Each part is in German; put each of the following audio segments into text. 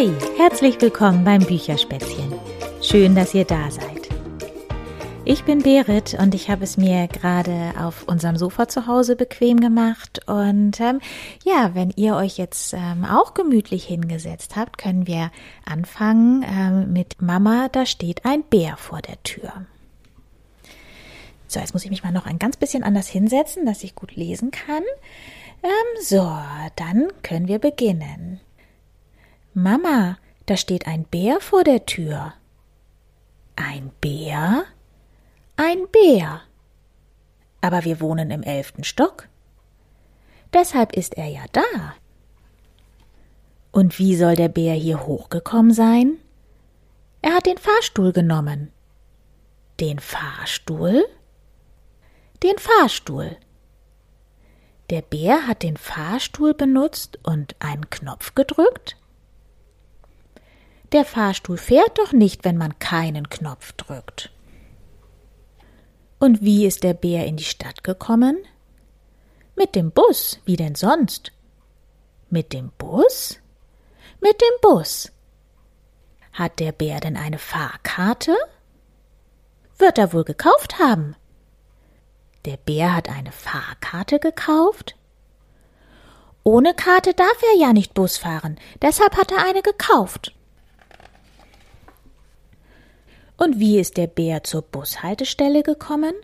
Hey, herzlich willkommen beim Bücherspätzchen. Schön, dass ihr da seid. Ich bin Berit und ich habe es mir gerade auf unserem Sofa zu Hause bequem gemacht. Und ähm, ja, wenn ihr euch jetzt ähm, auch gemütlich hingesetzt habt, können wir anfangen ähm, mit Mama, da steht ein Bär vor der Tür. So, jetzt muss ich mich mal noch ein ganz bisschen anders hinsetzen, dass ich gut lesen kann. Ähm, so, dann können wir beginnen. Mama, da steht ein Bär vor der Tür. Ein Bär? Ein Bär. Aber wir wohnen im elften Stock. Deshalb ist er ja da. Und wie soll der Bär hier hochgekommen sein? Er hat den Fahrstuhl genommen. Den Fahrstuhl? Den Fahrstuhl. Der Bär hat den Fahrstuhl benutzt und einen Knopf gedrückt? Der Fahrstuhl fährt doch nicht, wenn man keinen Knopf drückt. Und wie ist der Bär in die Stadt gekommen? Mit dem Bus, wie denn sonst? Mit dem Bus? Mit dem Bus. Hat der Bär denn eine Fahrkarte? Wird er wohl gekauft haben. Der Bär hat eine Fahrkarte gekauft? Ohne Karte darf er ja nicht Bus fahren, deshalb hat er eine gekauft. Und wie ist der Bär zur Bushaltestelle gekommen?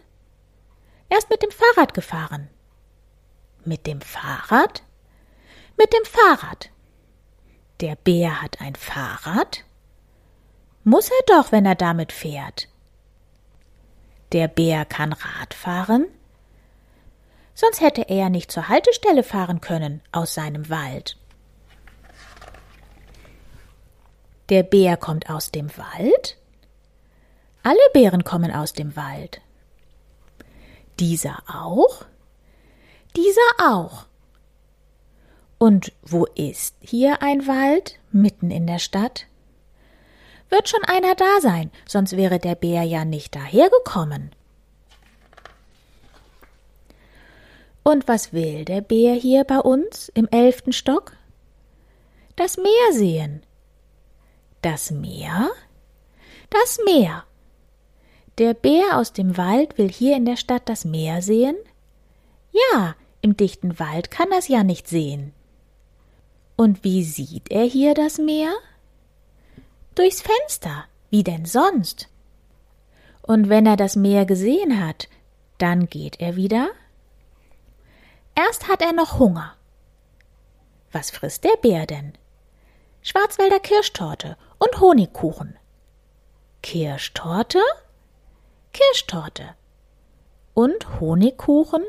Er ist mit dem Fahrrad gefahren. Mit dem Fahrrad? Mit dem Fahrrad. Der Bär hat ein Fahrrad? Muss er doch, wenn er damit fährt. Der Bär kann Rad fahren? Sonst hätte er nicht zur Haltestelle fahren können aus seinem Wald. Der Bär kommt aus dem Wald? Alle Bären kommen aus dem Wald. Dieser auch? Dieser auch. Und wo ist hier ein Wald mitten in der Stadt? Wird schon einer da sein, sonst wäre der Bär ja nicht dahergekommen. Und was will der Bär hier bei uns im elften Stock? Das Meer sehen. Das Meer? Das Meer. Der Bär aus dem Wald will hier in der Stadt das Meer sehen? Ja, im dichten Wald kann er's ja nicht sehen. Und wie sieht er hier das Meer? Durchs Fenster, wie denn sonst? Und wenn er das Meer gesehen hat, dann geht er wieder? Erst hat er noch Hunger. Was frisst der Bär denn? Schwarzwälder Kirschtorte und Honigkuchen. Kirschtorte? Kirschtorte. Und Honigkuchen?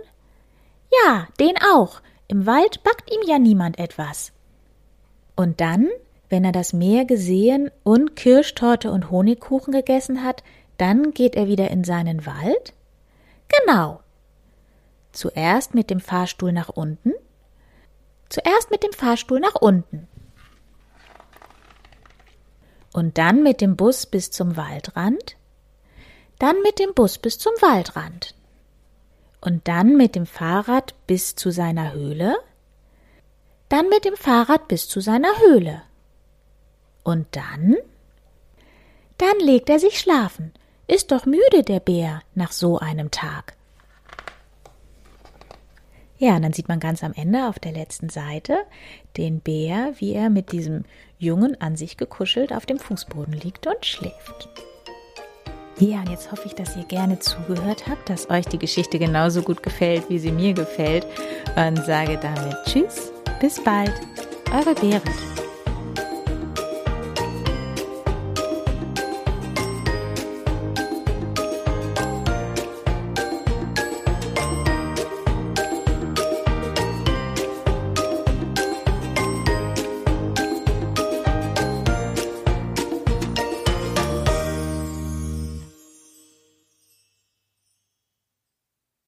Ja, den auch. Im Wald backt ihm ja niemand etwas. Und dann, wenn er das Meer gesehen und Kirschtorte und Honigkuchen gegessen hat, dann geht er wieder in seinen Wald? Genau. Zuerst mit dem Fahrstuhl nach unten. Zuerst mit dem Fahrstuhl nach unten. Und dann mit dem Bus bis zum Waldrand dann mit dem Bus bis zum Waldrand und dann mit dem Fahrrad bis zu seiner Höhle, dann mit dem Fahrrad bis zu seiner Höhle. Und dann? Dann legt er sich schlafen. Ist doch müde der Bär nach so einem Tag. Ja, und dann sieht man ganz am Ende auf der letzten Seite den Bär, wie er mit diesem Jungen an sich gekuschelt auf dem Fußboden liegt und schläft. Ja, und jetzt hoffe ich, dass ihr gerne zugehört habt, dass euch die Geschichte genauso gut gefällt, wie sie mir gefällt. Und sage damit Tschüss, bis bald, eure Berit.